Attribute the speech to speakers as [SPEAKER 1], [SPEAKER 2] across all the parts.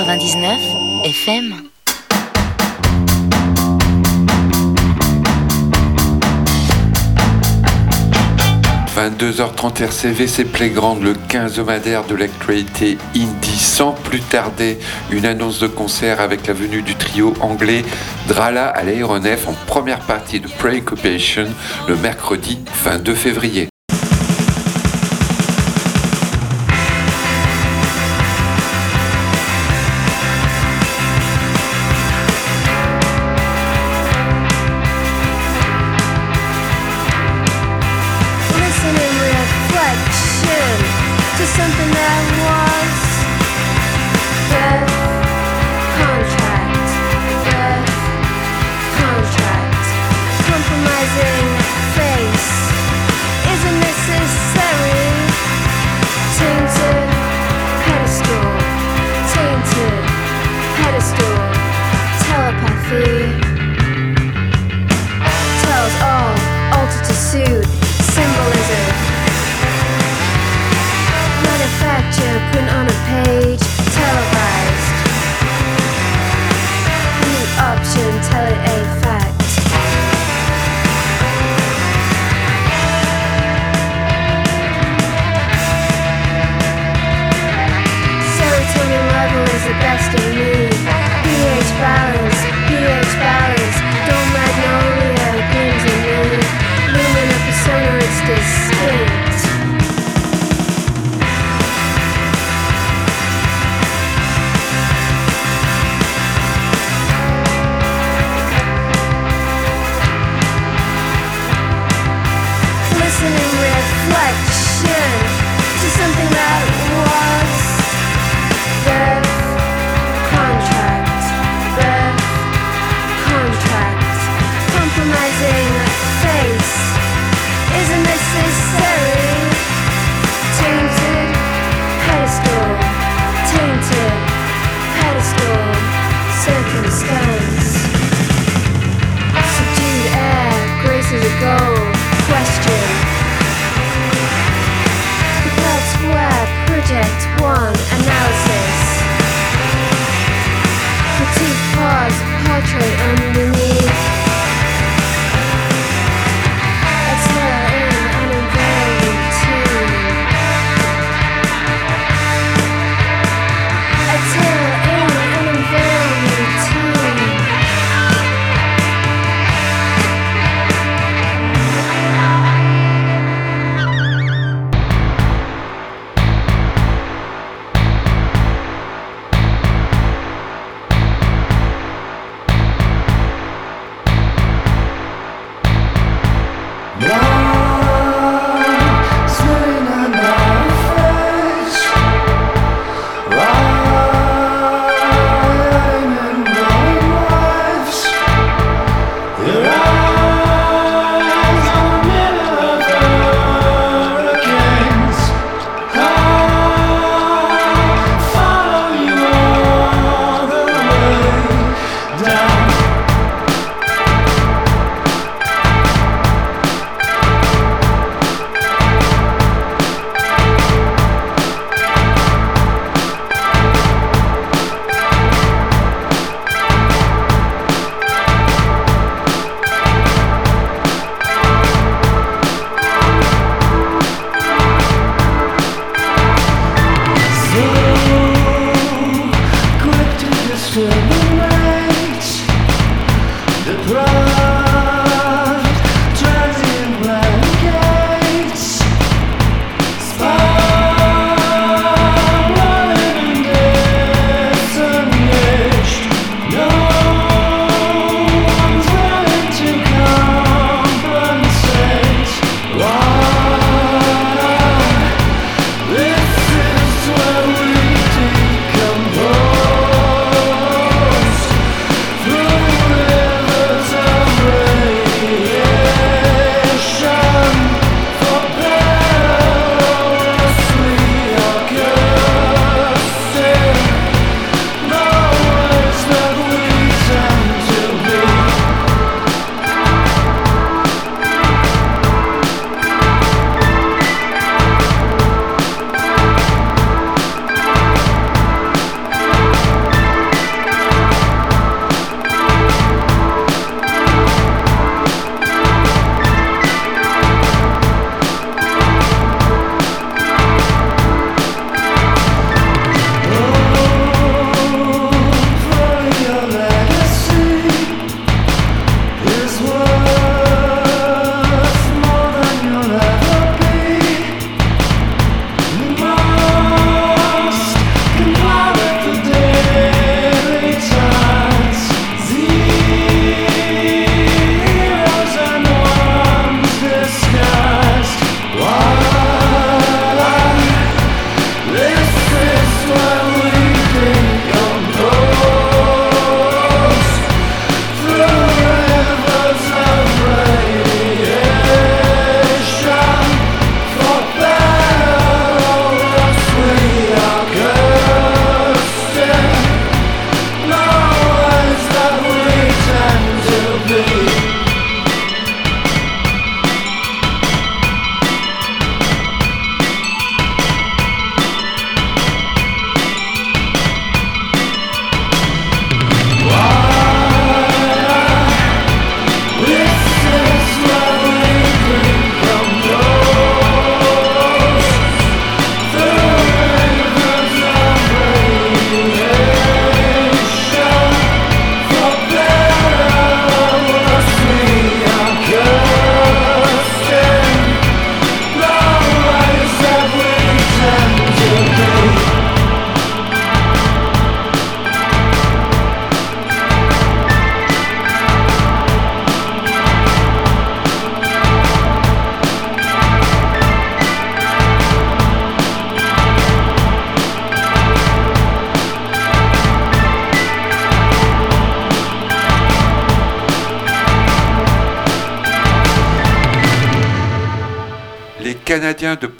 [SPEAKER 1] 99 FM.
[SPEAKER 2] 22h30 RCV, c'est Playground, le 15 homadaire de l'actualité indie. Sans plus tarder, une annonce de concert avec la venue du trio anglais Drala à l'aéronef en première partie de Preoccupation le mercredi 22 février.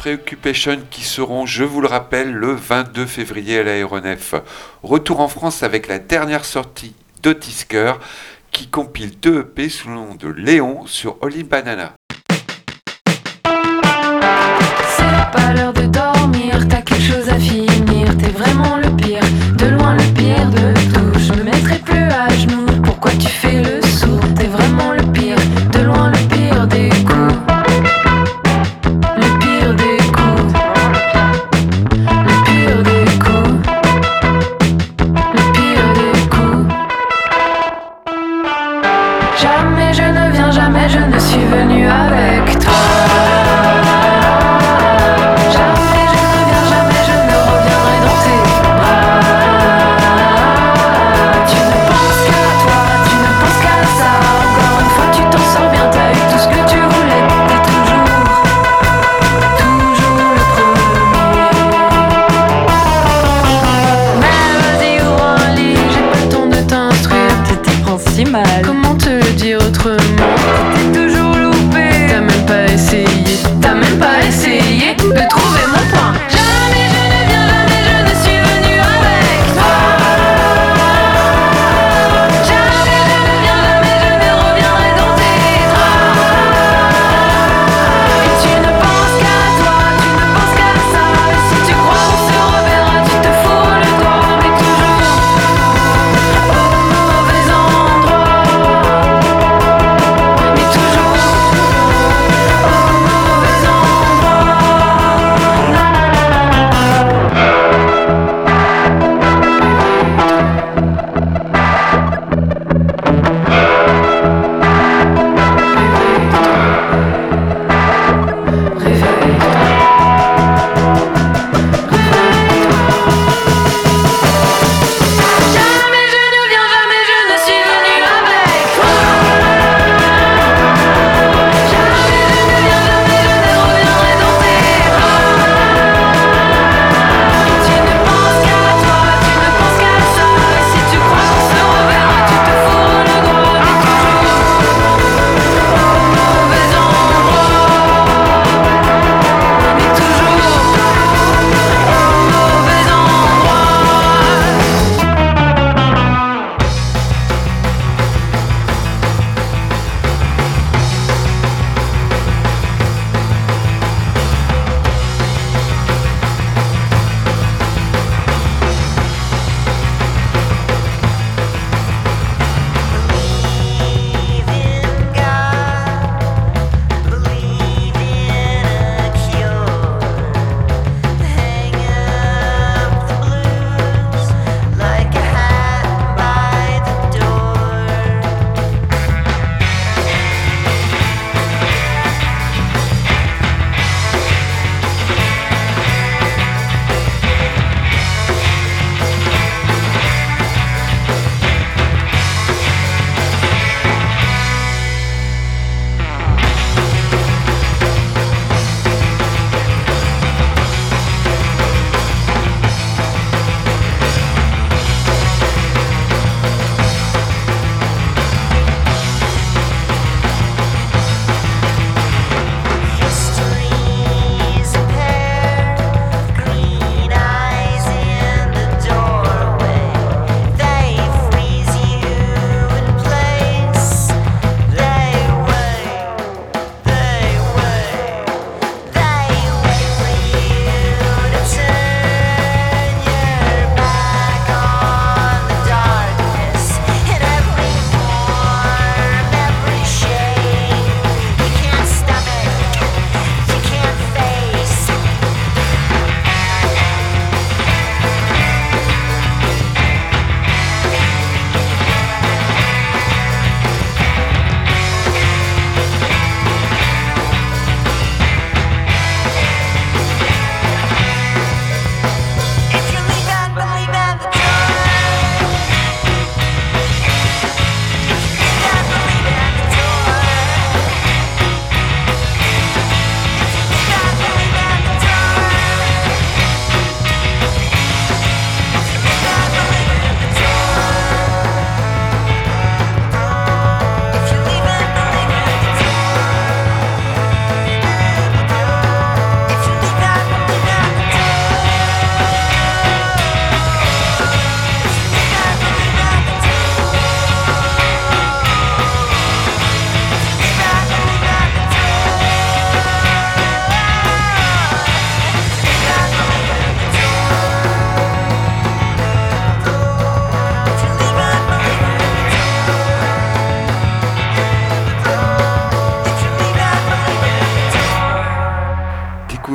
[SPEAKER 3] Preoccupation qui seront, je vous le rappelle, le 22 février à l'aéronef. Retour en France avec la dernière sortie d'Otisker qui compile deux EP sous le nom de Léon sur Oli Banana.
[SPEAKER 4] C'est pas l'heure de dormir, t'as quelque chose à finir, t'es vraiment le pire, de loin le pire de tout. Je me mettrai plus à genoux, pourquoi tu fais Thank you.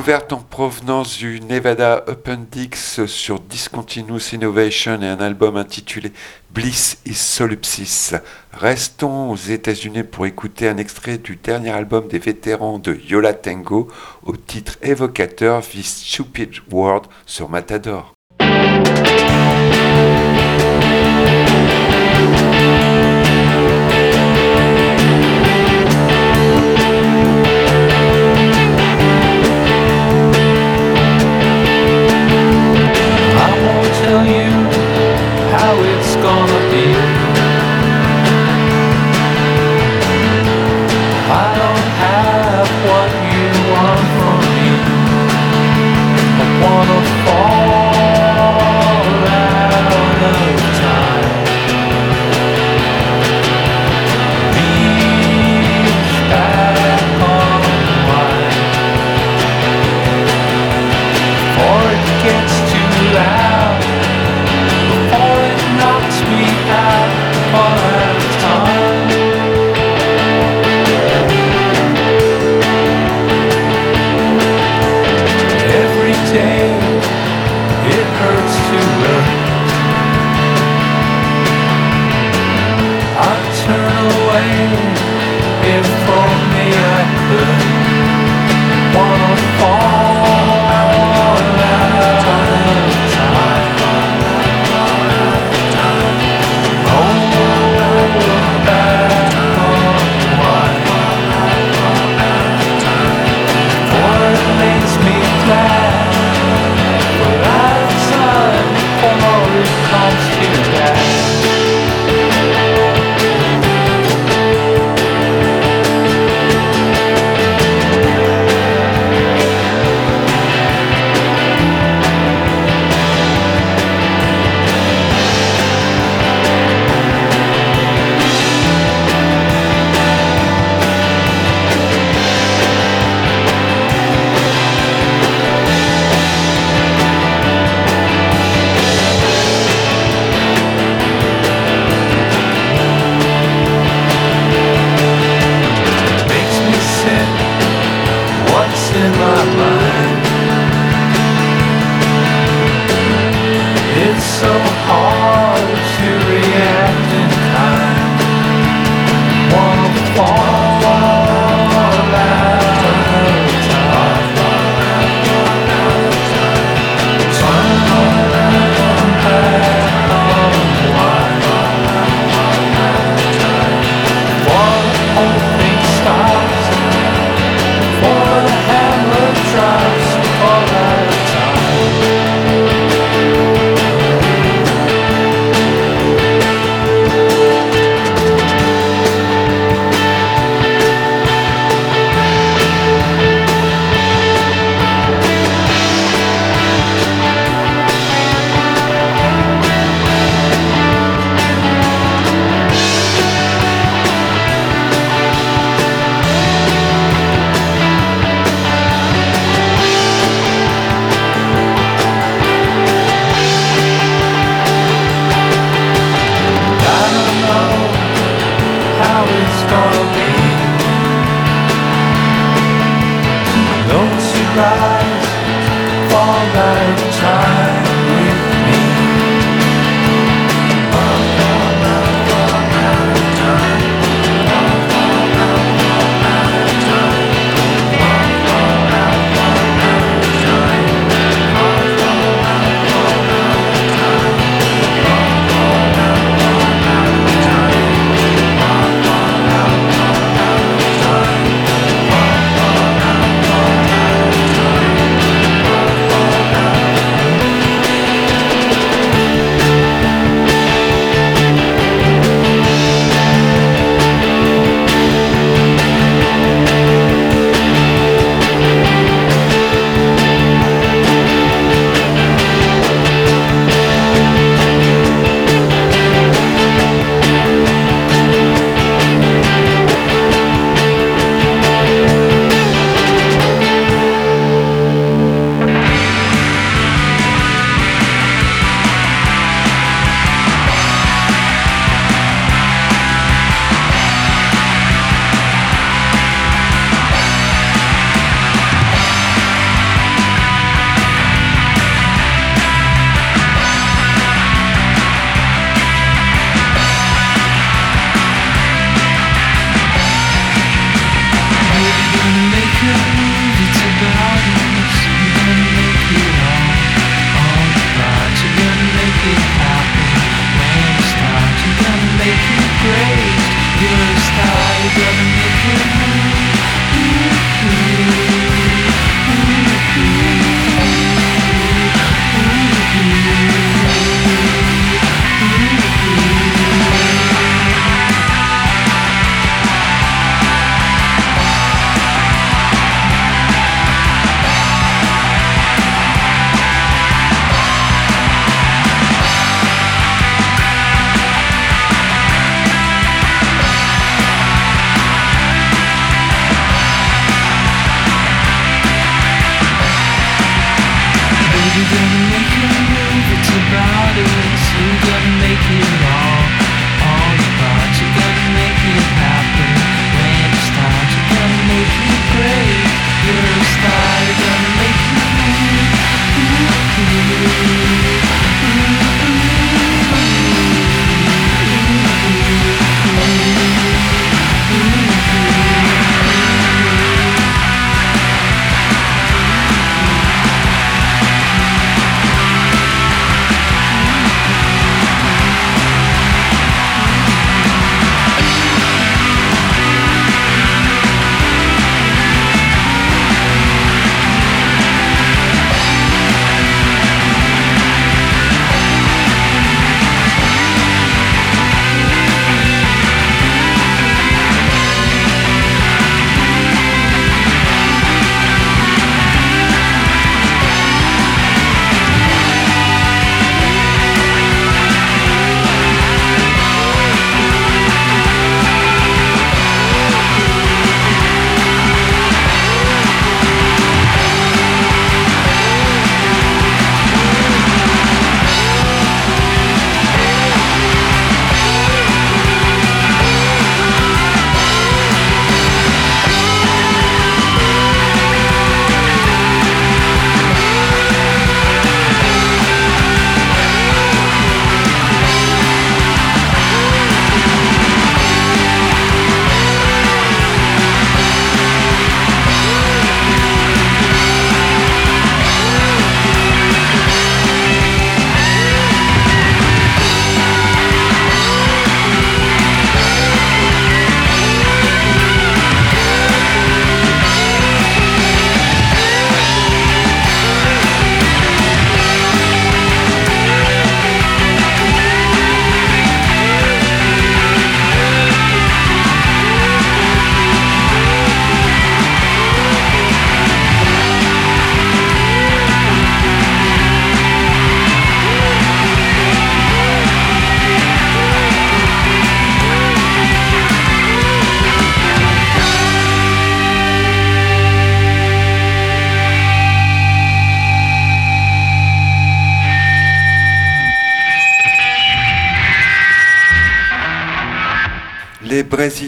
[SPEAKER 5] Découverte en provenance du Nevada Appendix sur Discontinuous Innovation et un album intitulé Bliss is Solipsis. Restons aux États-Unis pour écouter un extrait du dernier album des vétérans de Yola Tango au titre évocateur This Stupid World sur Matador.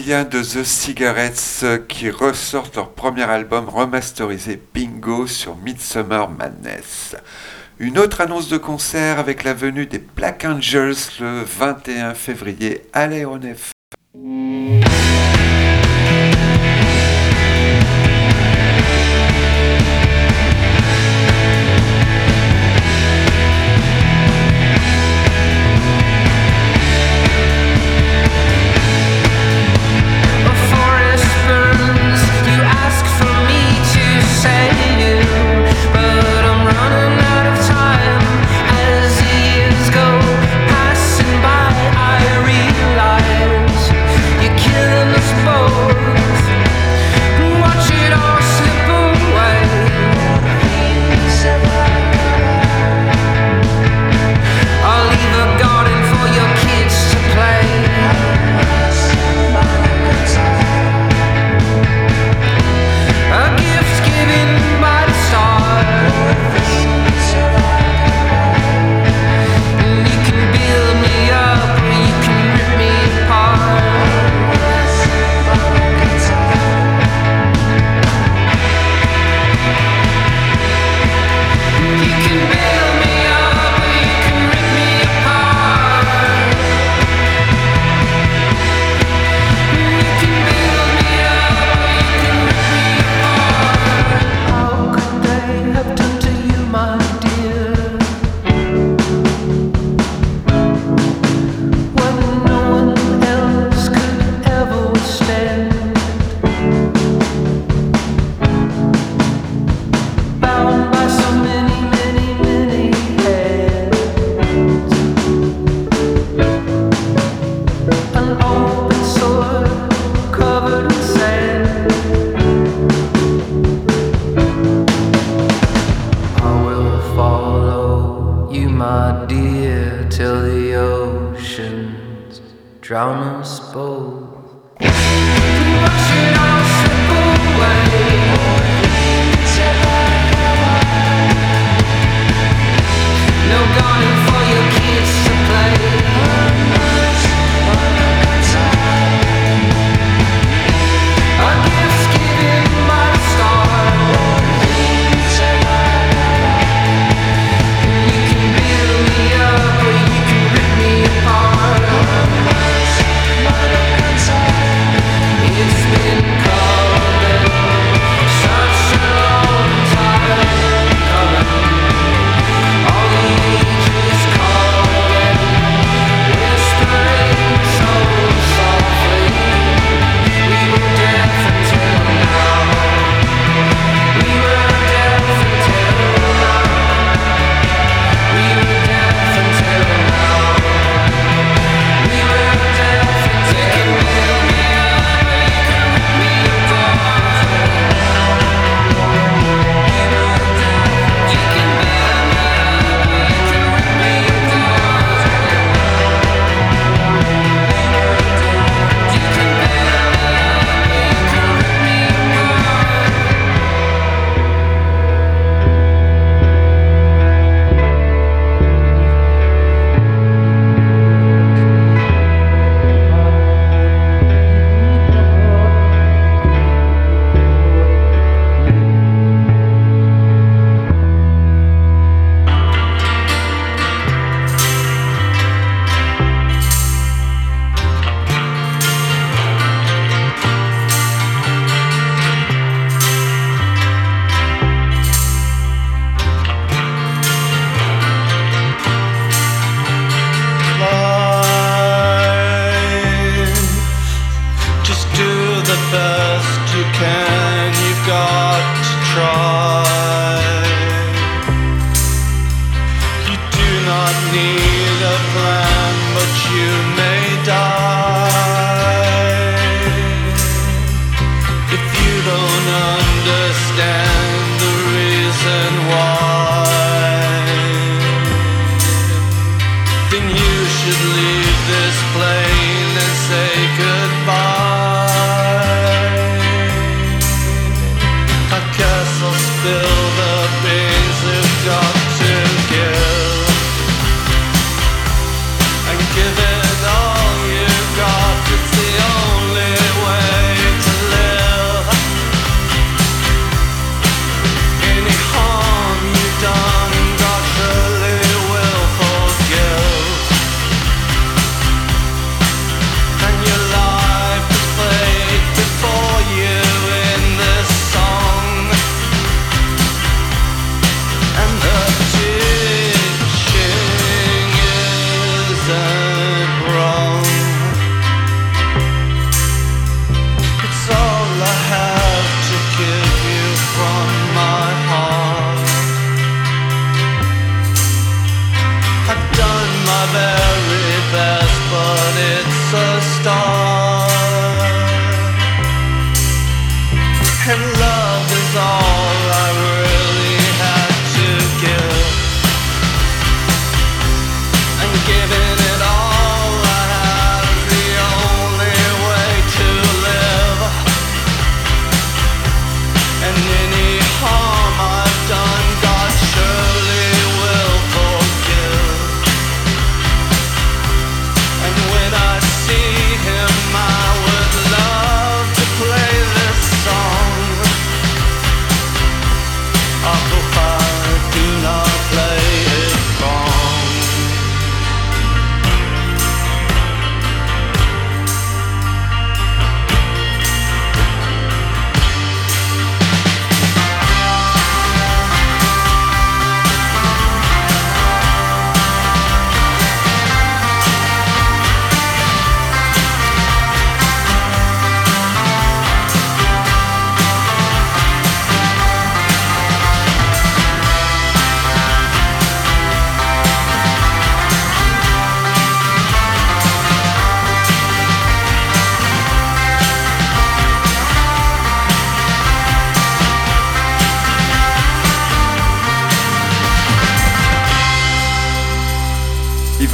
[SPEAKER 6] De The Cigarettes qui ressortent leur premier album remasterisé Bingo sur Midsummer Madness. Une autre annonce de concert avec la venue des Black Angels le 21 février à l'aéronef.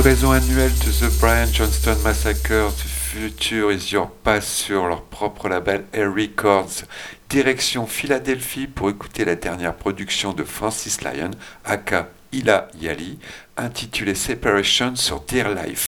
[SPEAKER 7] Livraison annuelle de The Brian Johnston Massacre, The Future is Your Past sur leur propre label Air Records. Direction Philadelphie pour écouter la dernière production de Francis Lyon, aka Ila Yali, intitulée Separation sur Dear Life.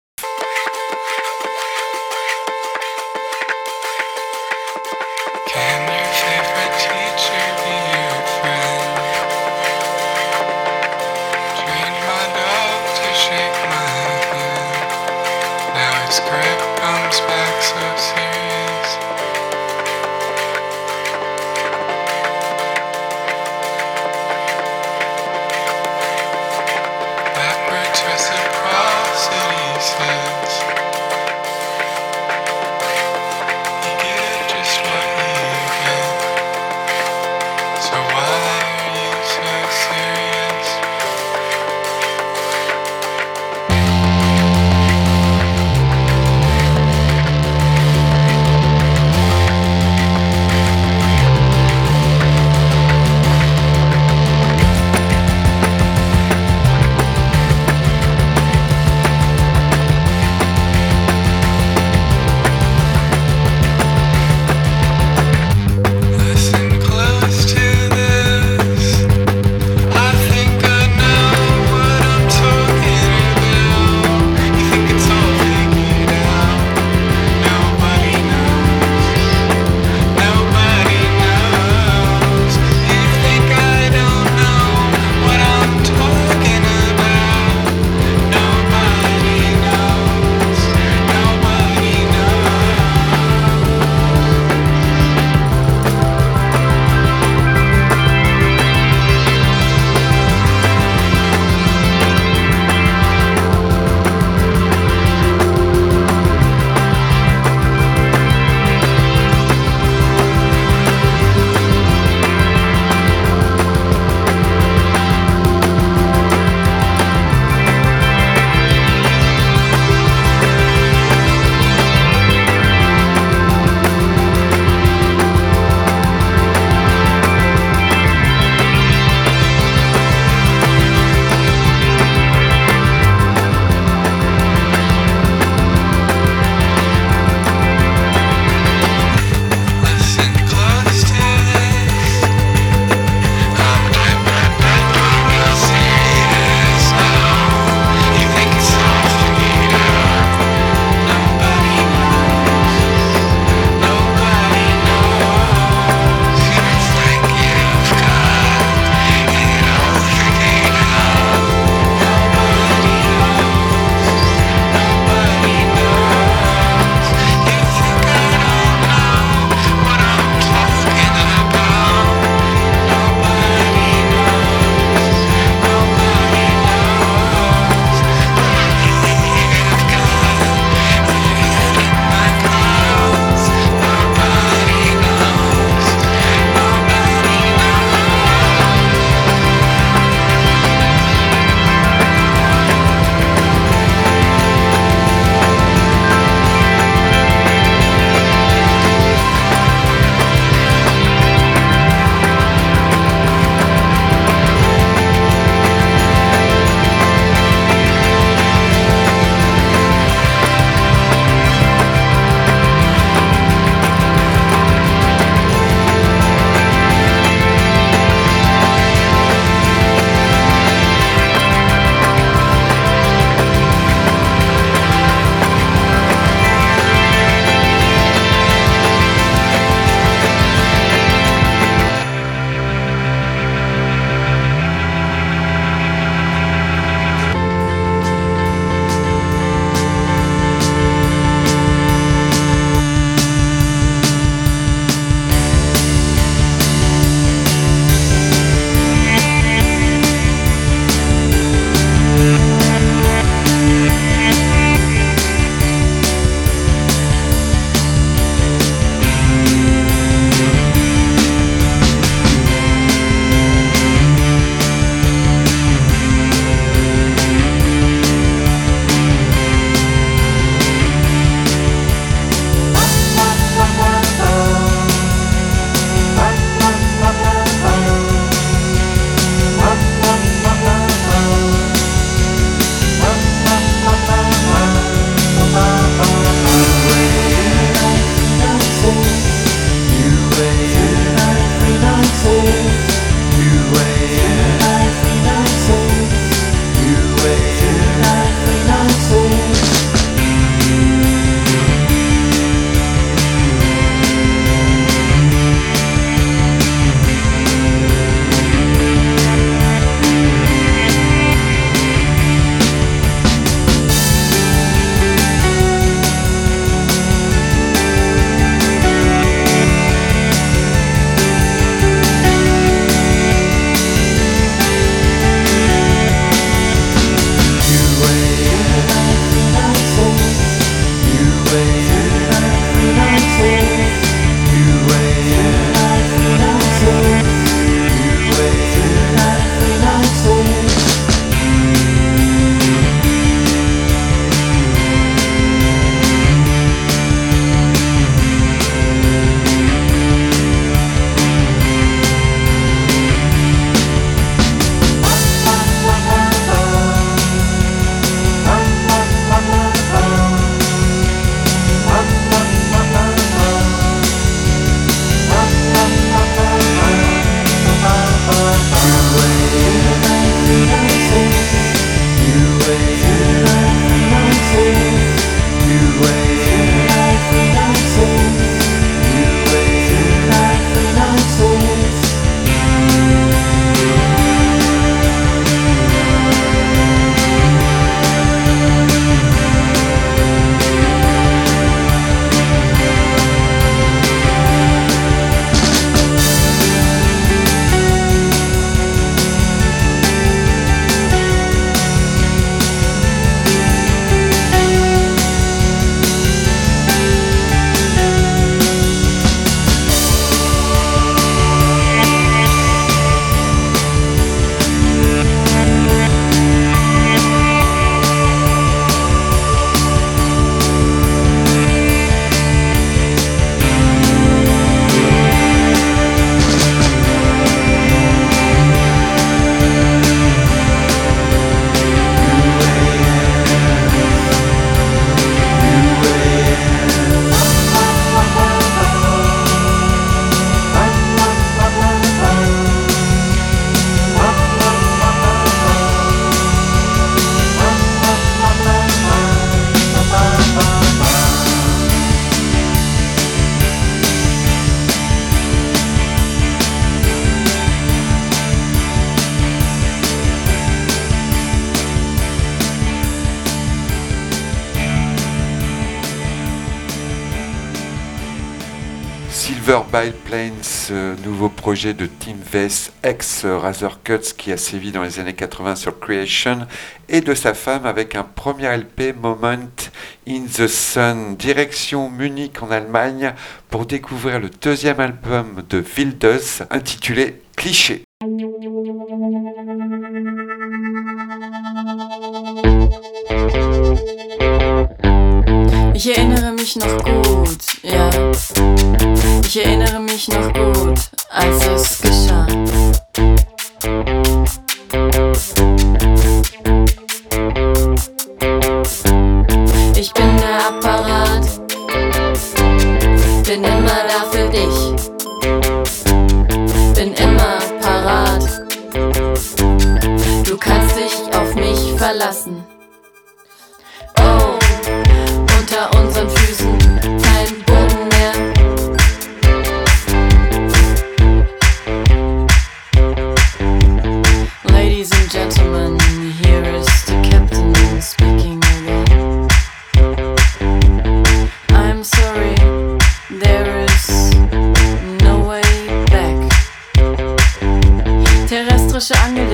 [SPEAKER 3] Silver Bile Plains, nouveau projet de Tim Vess, ex Razor Cuts qui a sévi dans les années 80 sur Creation, et de sa femme avec un premier LP Moment in the Sun, direction Munich en Allemagne pour découvrir le deuxième album de Wilders intitulé Cliché.
[SPEAKER 6] Ich erinnere mich noch gut, als es geschah. Ich bin der Apparat, bin immer da für dich, bin immer parat. Du kannst dich auf mich verlassen. I'm sorry, there is no way back. Terrestrische Angelegenheiten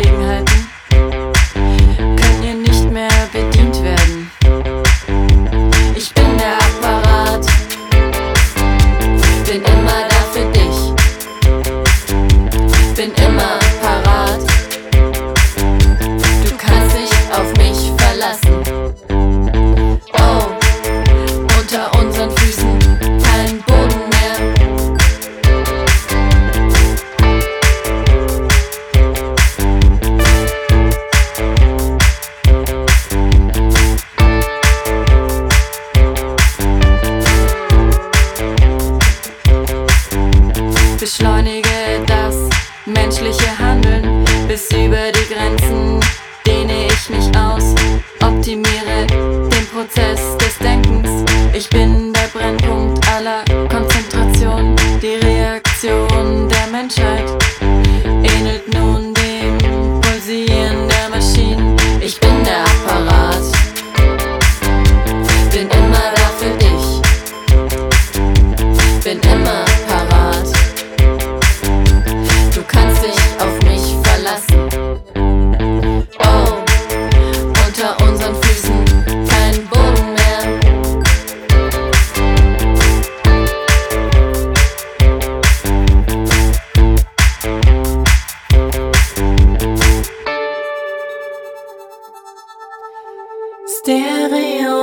[SPEAKER 8] Stereo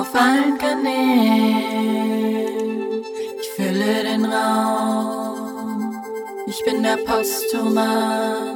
[SPEAKER 8] auf allen Kanälen. Ich fülle den Raum. Ich bin der Postumat.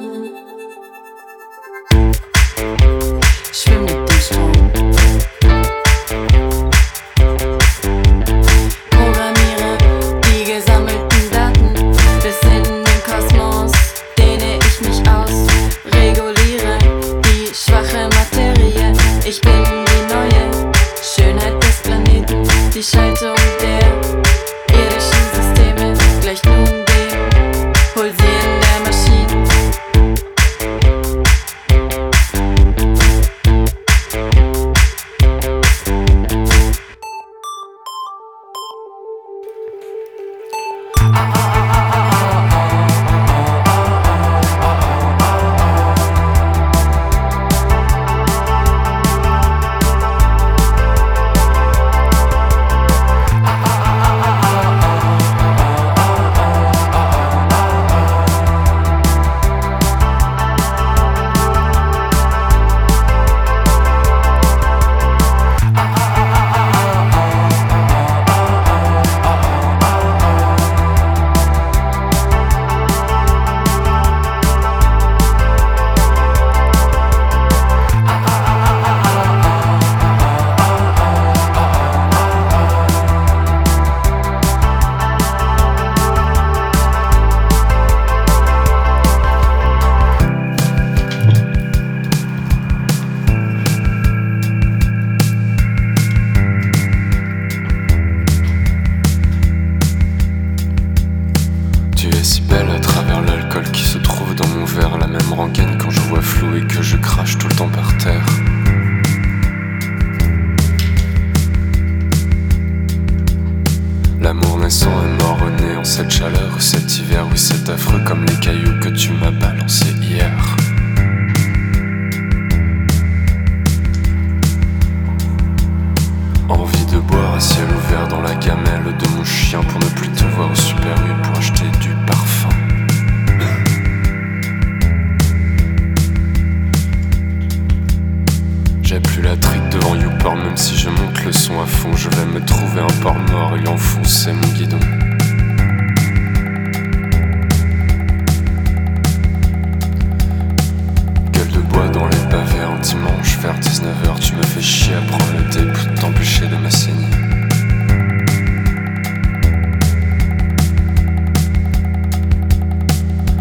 [SPEAKER 8] tu me fais chier à prendre le thé pour t'empêcher de m'assainir.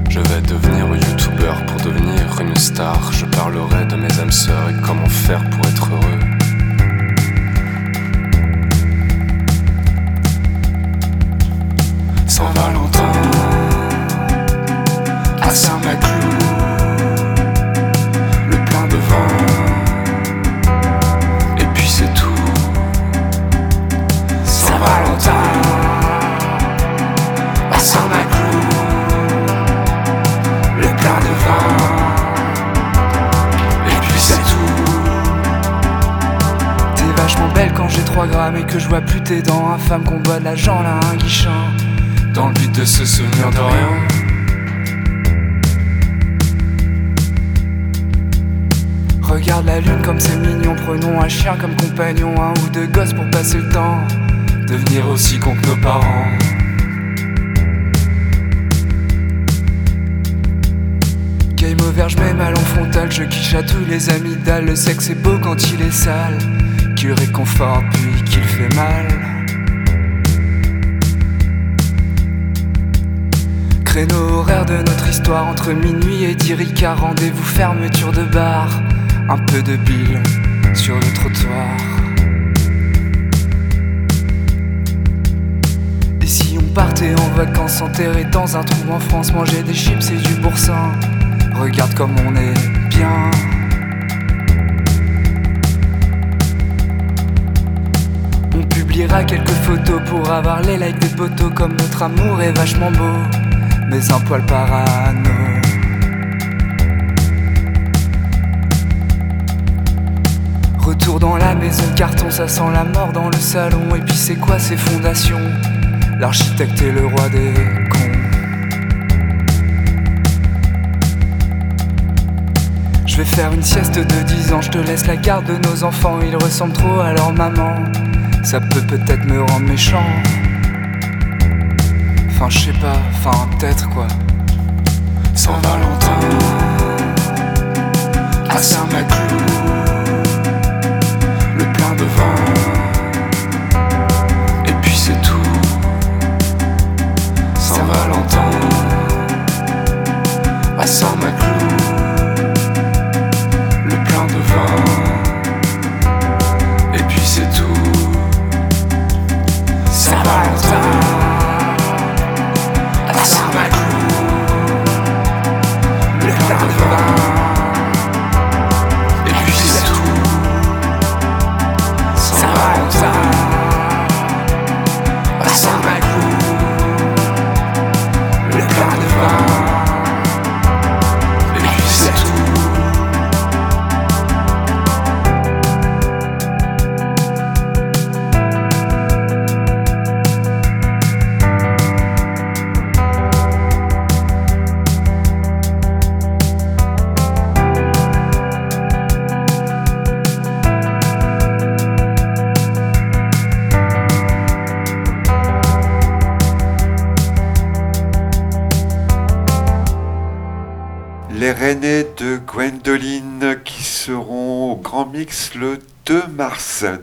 [SPEAKER 8] Je vais devenir youtubeur pour devenir une star. Je parlerai de mes âmes sœurs et comment faire pour être à
[SPEAKER 9] tous les amygdales. Le sexe est beau quand il est sale. Qu'il réconforte puis qu'il fait mal. Créneau horaire de notre histoire entre minuit et 10 Ricard. Rendez-vous fermeture de bar. Un peu de bile sur le trottoir. Et si on partait en vacances, enterré dans un trou en France, manger des chips et du boursin. Regarde comme on est On publiera quelques photos pour avoir les likes des potos comme notre amour est vachement beau, mais un poil parano. Retour dans la maison carton, ça sent la mort dans le salon. Et puis c'est quoi ces fondations? L'architecte est le roi des Je vais faire une sieste de 10 ans, je te laisse la garde de nos enfants, ils ressemblent trop à leur maman. Ça peut peut-être me rendre méchant. Enfin, je sais pas, enfin, peut-être quoi.
[SPEAKER 8] Saint-Valentin à Saint-Maclou, le plein de vin, et puis c'est tout. Saint-Valentin à Saint-Maclou,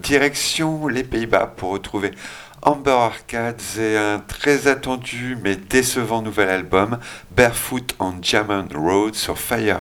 [SPEAKER 3] Direction les Pays-Bas pour retrouver Amber Arcades et un très attendu mais décevant nouvel album Barefoot on Diamond Road sur Fire.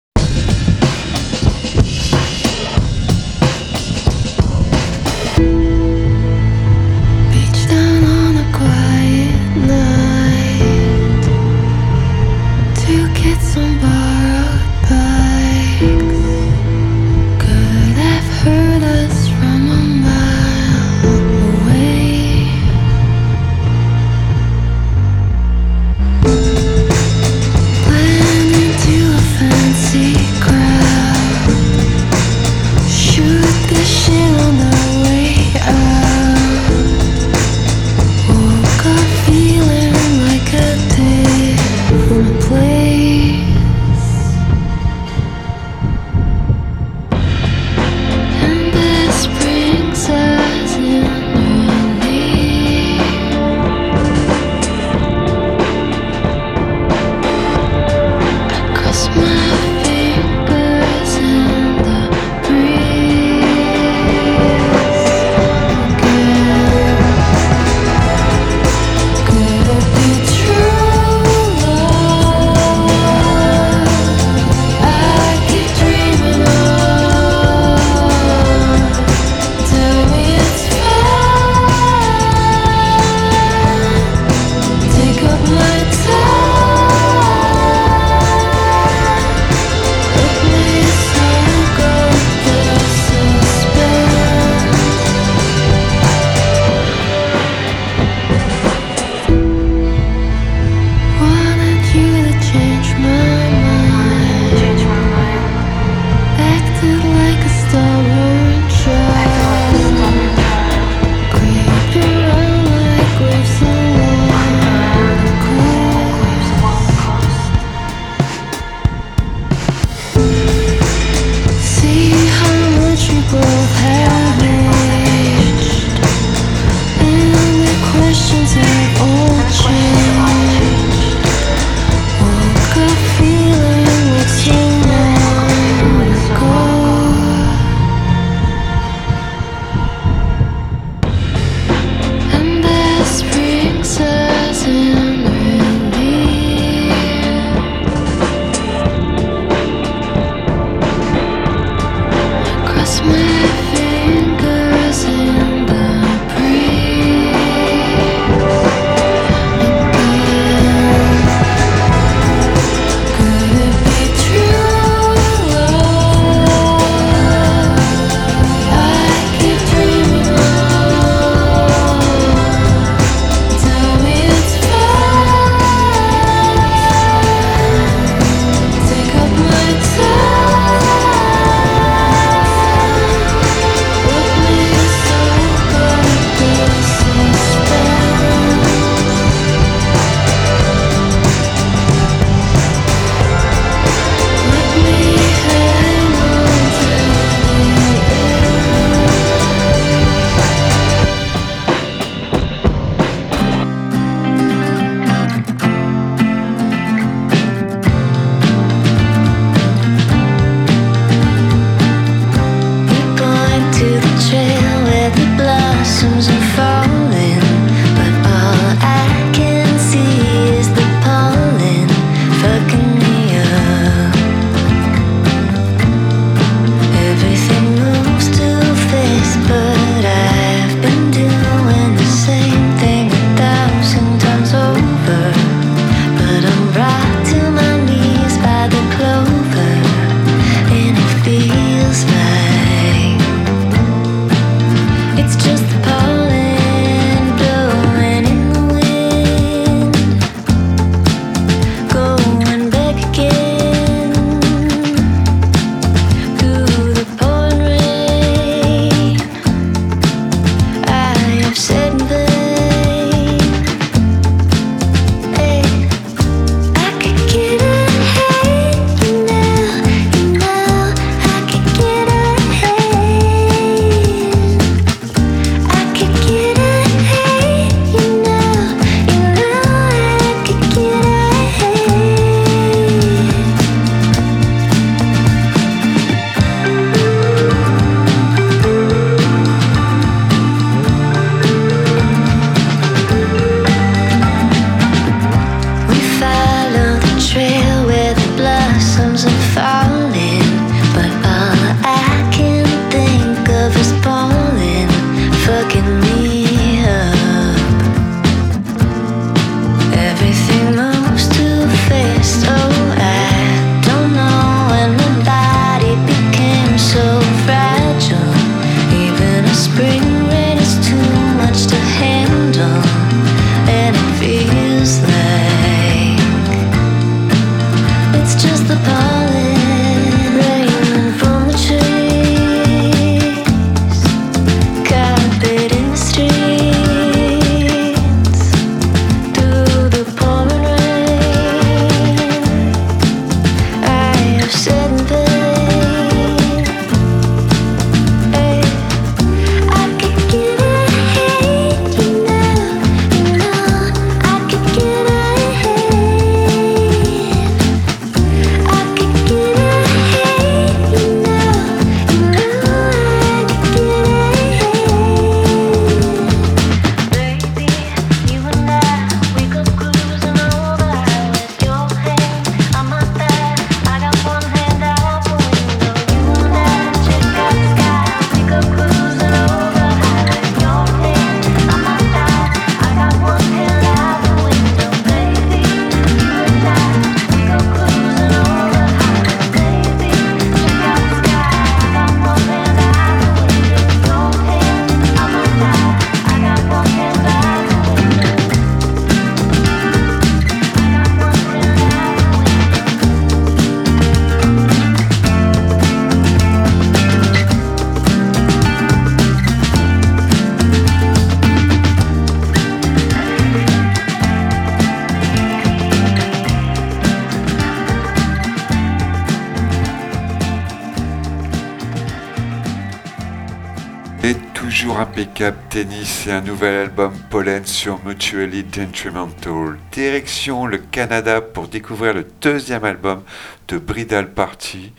[SPEAKER 10] Un nouvel album Pollen sur Mutually Detrimental. Direction le Canada pour découvrir le deuxième album de Bridal Party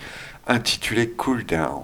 [SPEAKER 10] intitulé Cool Down.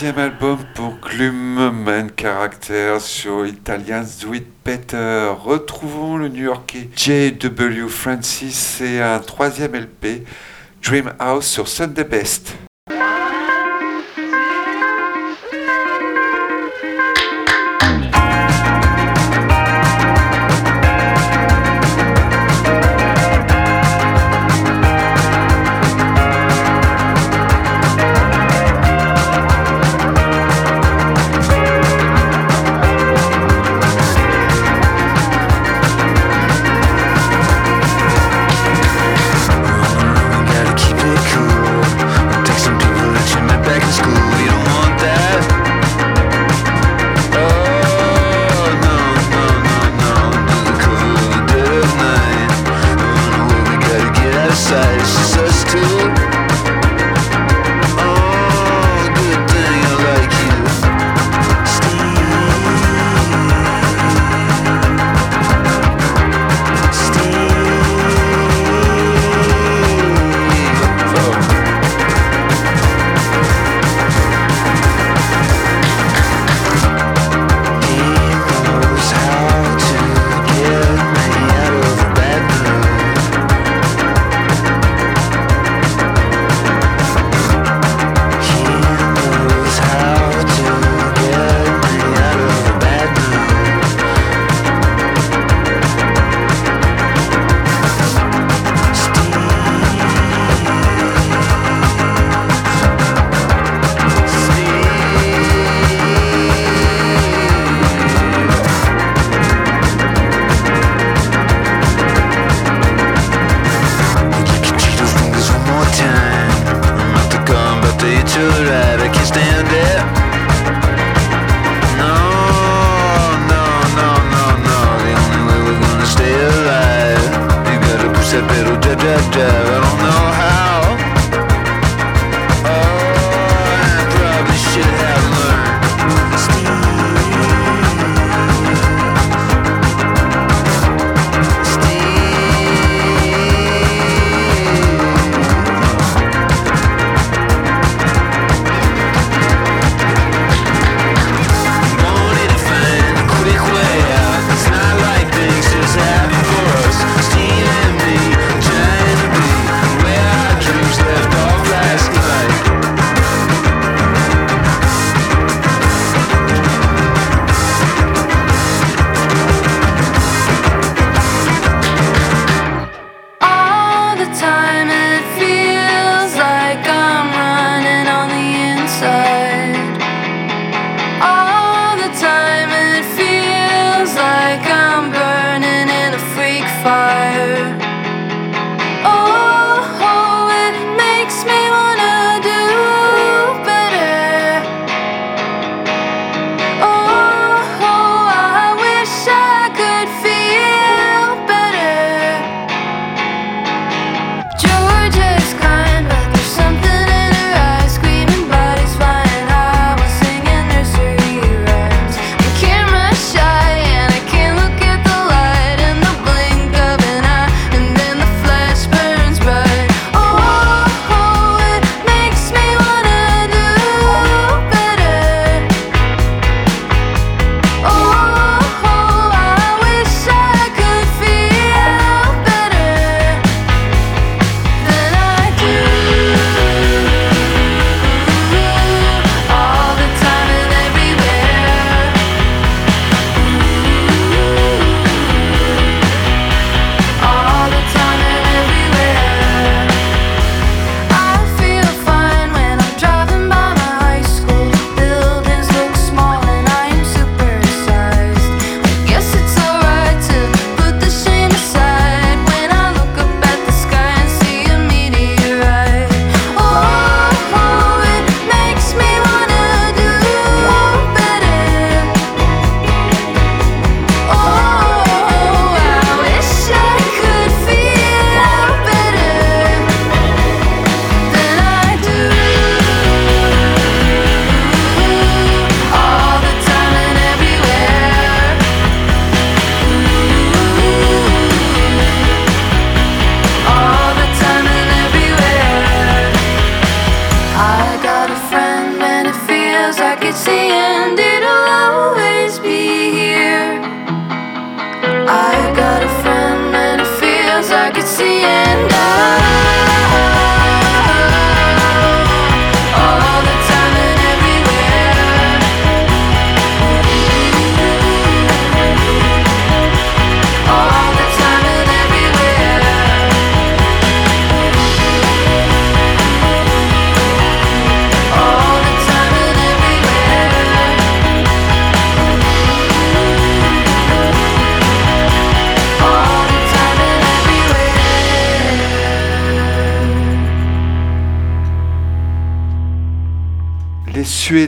[SPEAKER 11] Deuxième album pour Glum Man Character sur Italian Sweet Peter. Retrouvons le New-Yorkais J.W. Francis et un troisième LP, Dream House sur Sunday Best.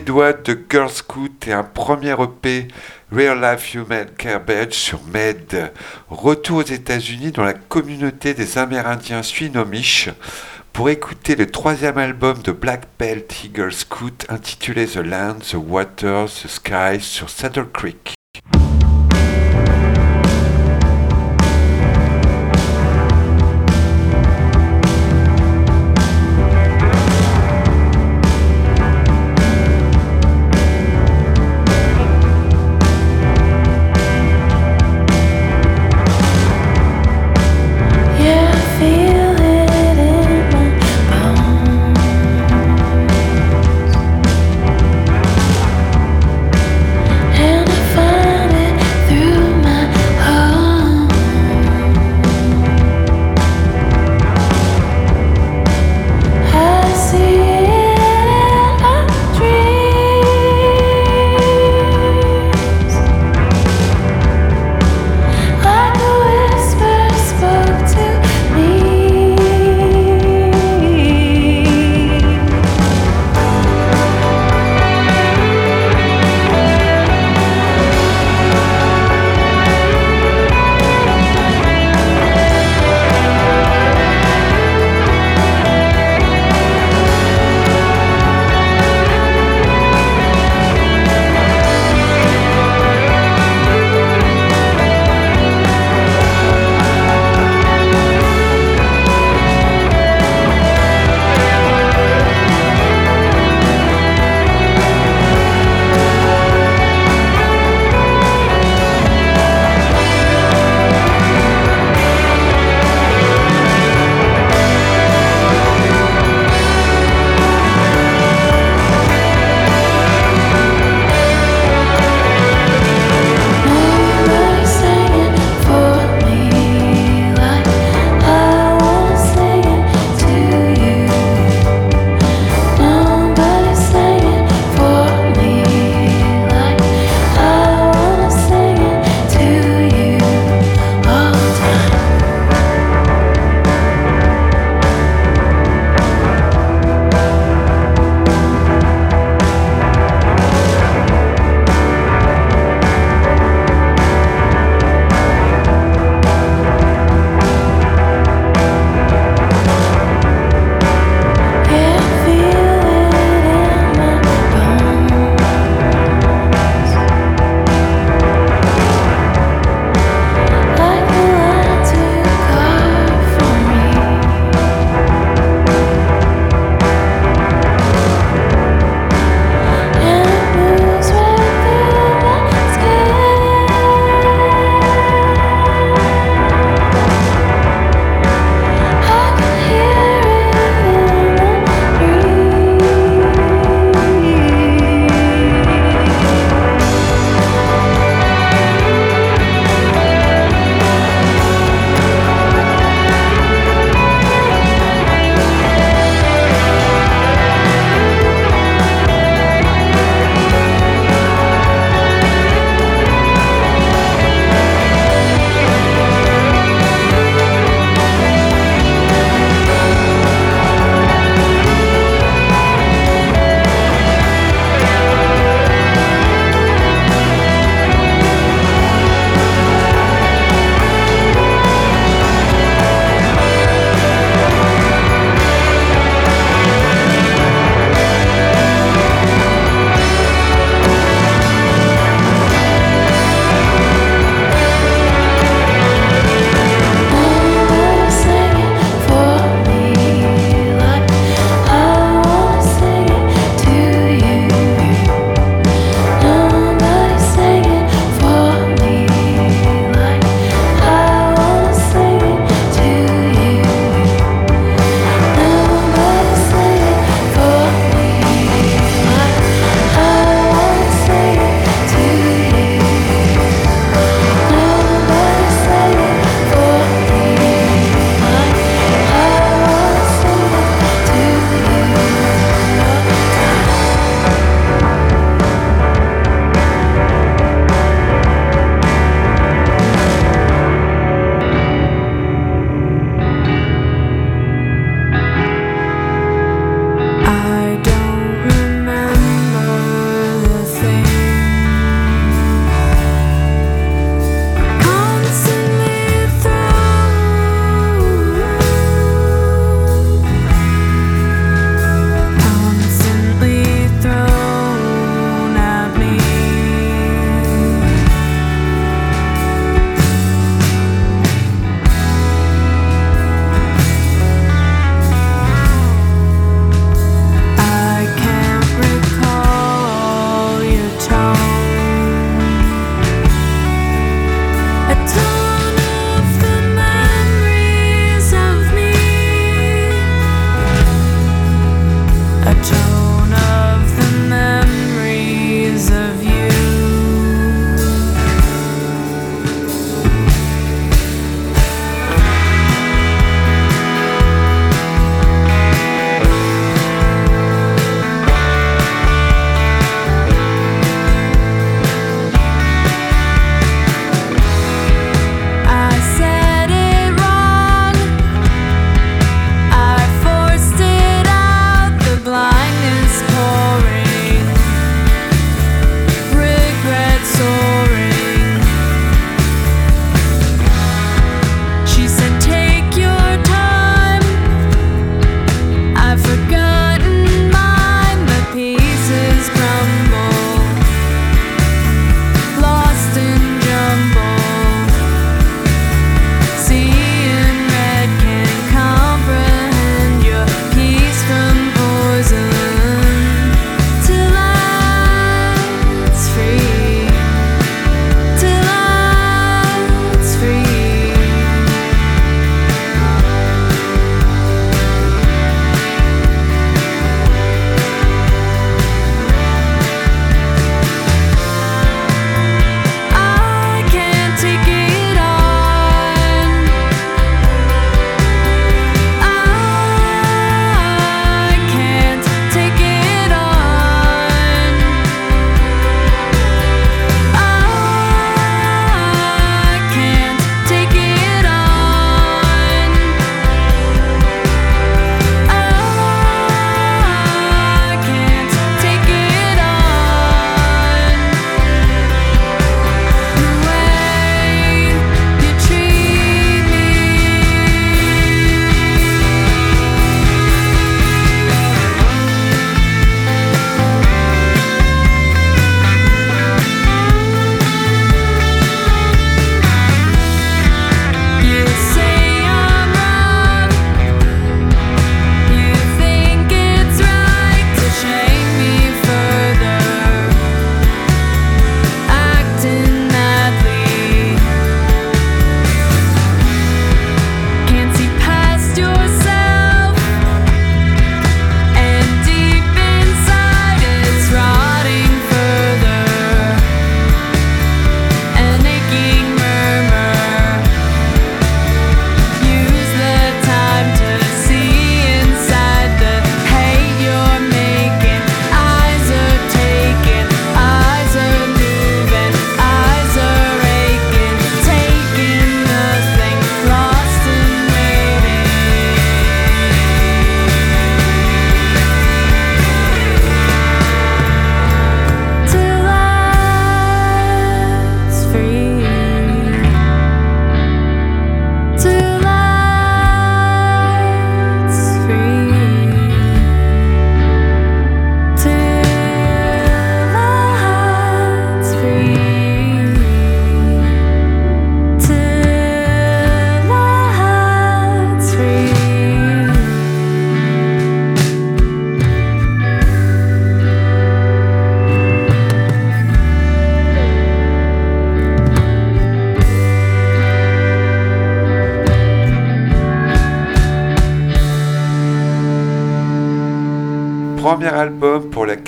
[SPEAKER 3] Suédois de Girl Scout et un premier EP Real Life Human Care Badge sur Med. Retour aux États-Unis dans la communauté des Amérindiens Suinomish pour écouter le troisième album de Black Belt Eagle Scout intitulé The Land, The Water, The Sky sur Saddle Creek.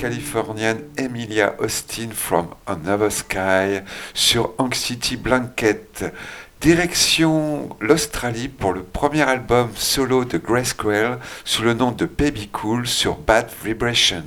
[SPEAKER 3] Californienne Emilia Austin from Another Sky sur Anxiety Blanket. Direction l'Australie pour le premier album solo de Grace Quell sous le nom de Baby Cool sur Bad Vibration.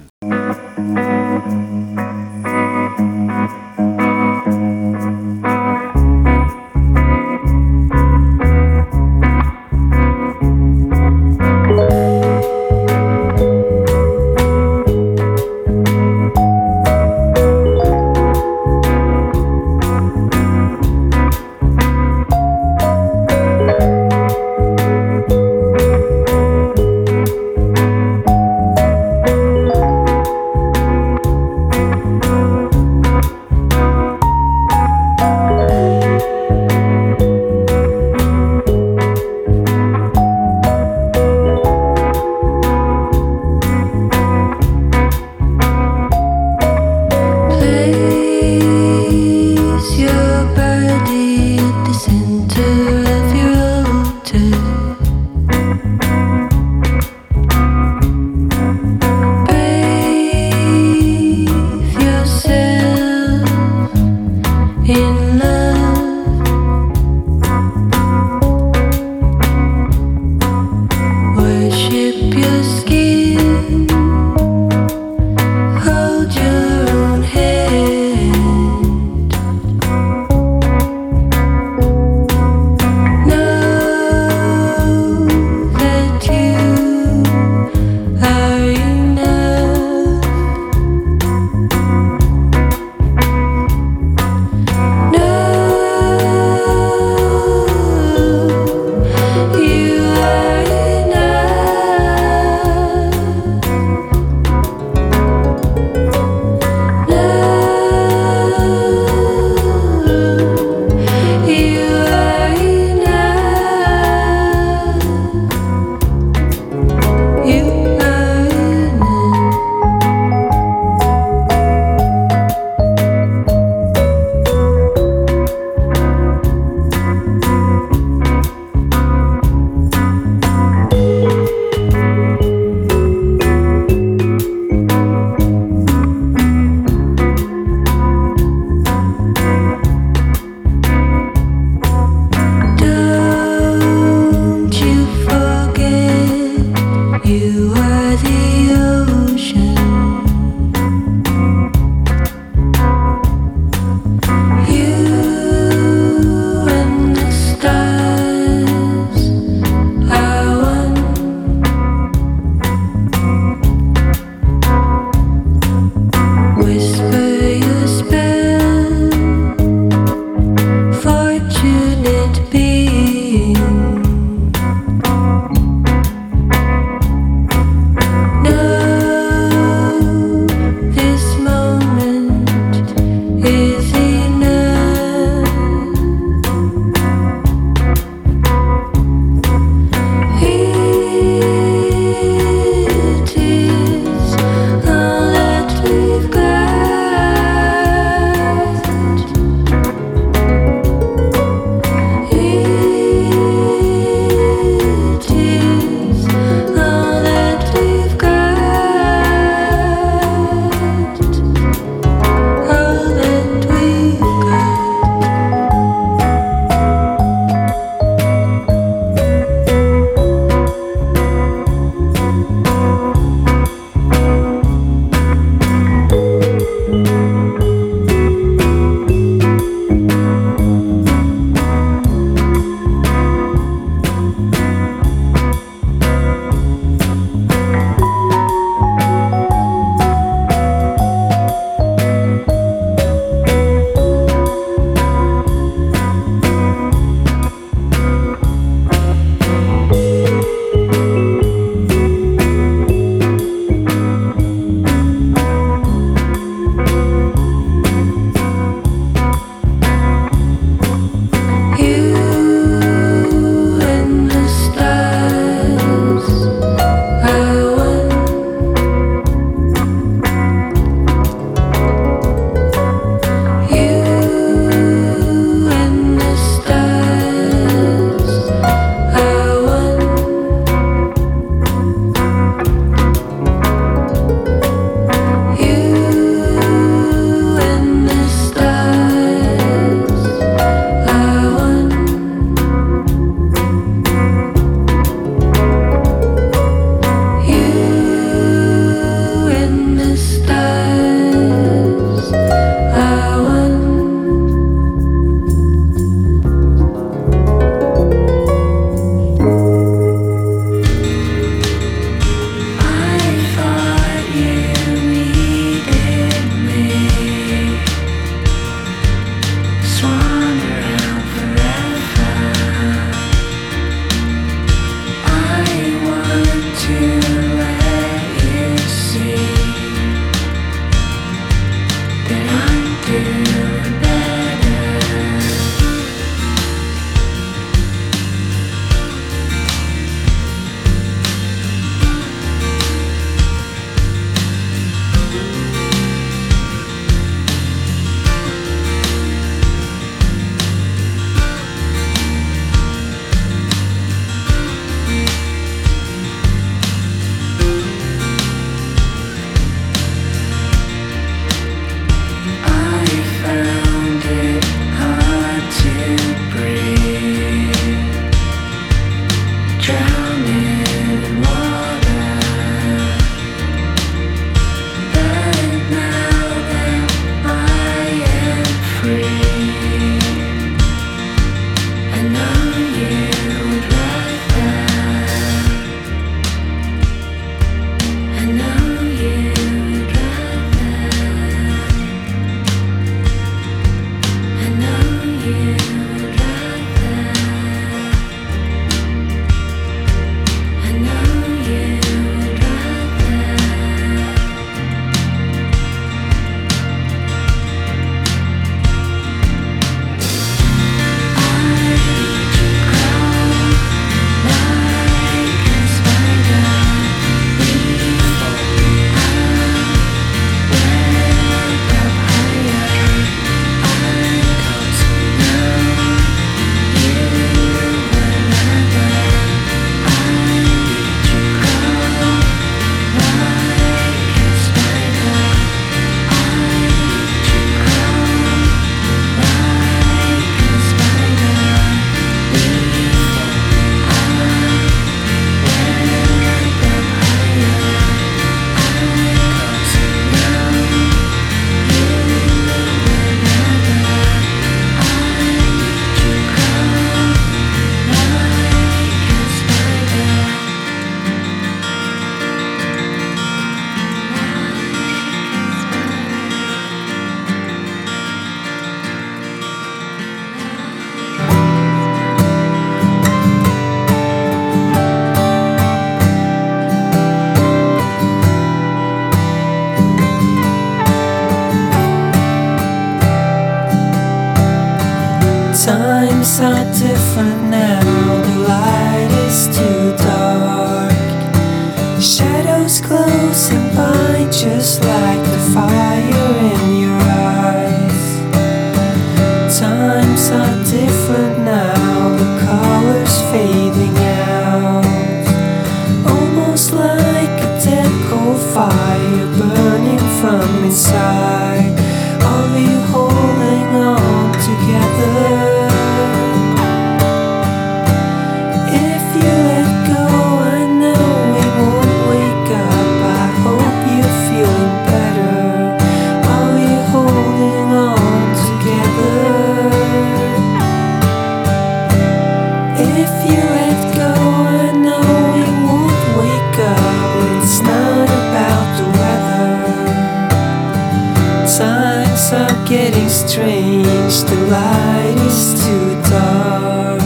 [SPEAKER 12] Getting strange, the light is too dark.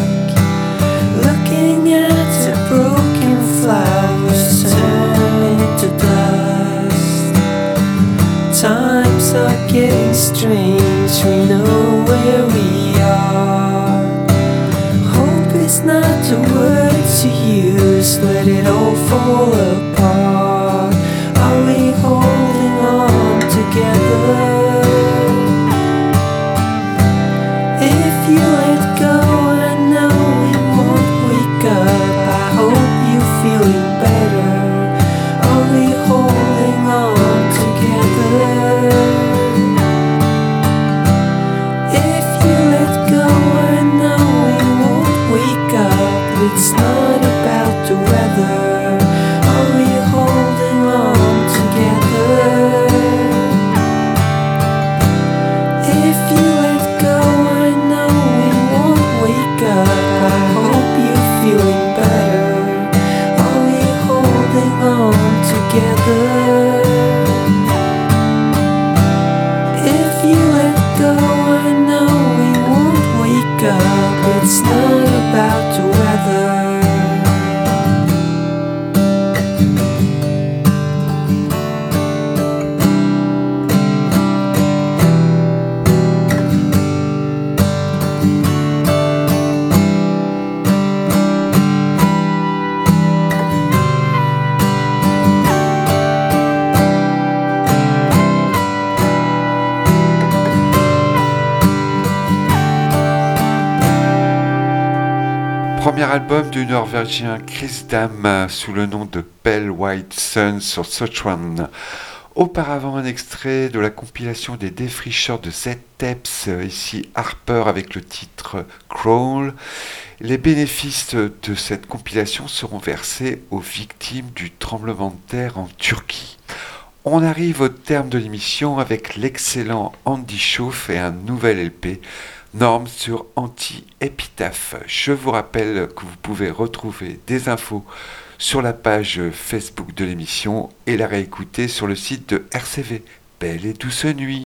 [SPEAKER 12] Looking at the broken flowers turn into dust. Times are getting strange, we know where we are. Hope is not the word to use, let it all fall apart. Are we holding on together?
[SPEAKER 3] Norvégien Chris Dam sous le nom de Pale White Sun sur Sochwan. Auparavant, un extrait de la compilation des défricheurs de Z-Tapes, ici Harper avec le titre Crawl. Les bénéfices de cette compilation seront versés aux victimes du tremblement de terre en Turquie. On arrive au terme de l'émission avec l'excellent Andy Schauf et un nouvel LP, Normes sur Anti-Épitaphe. Je vous rappelle que vous pouvez retrouver des infos sur la page Facebook de l'émission et la réécouter sur le site de RCV. Belle et douce nuit.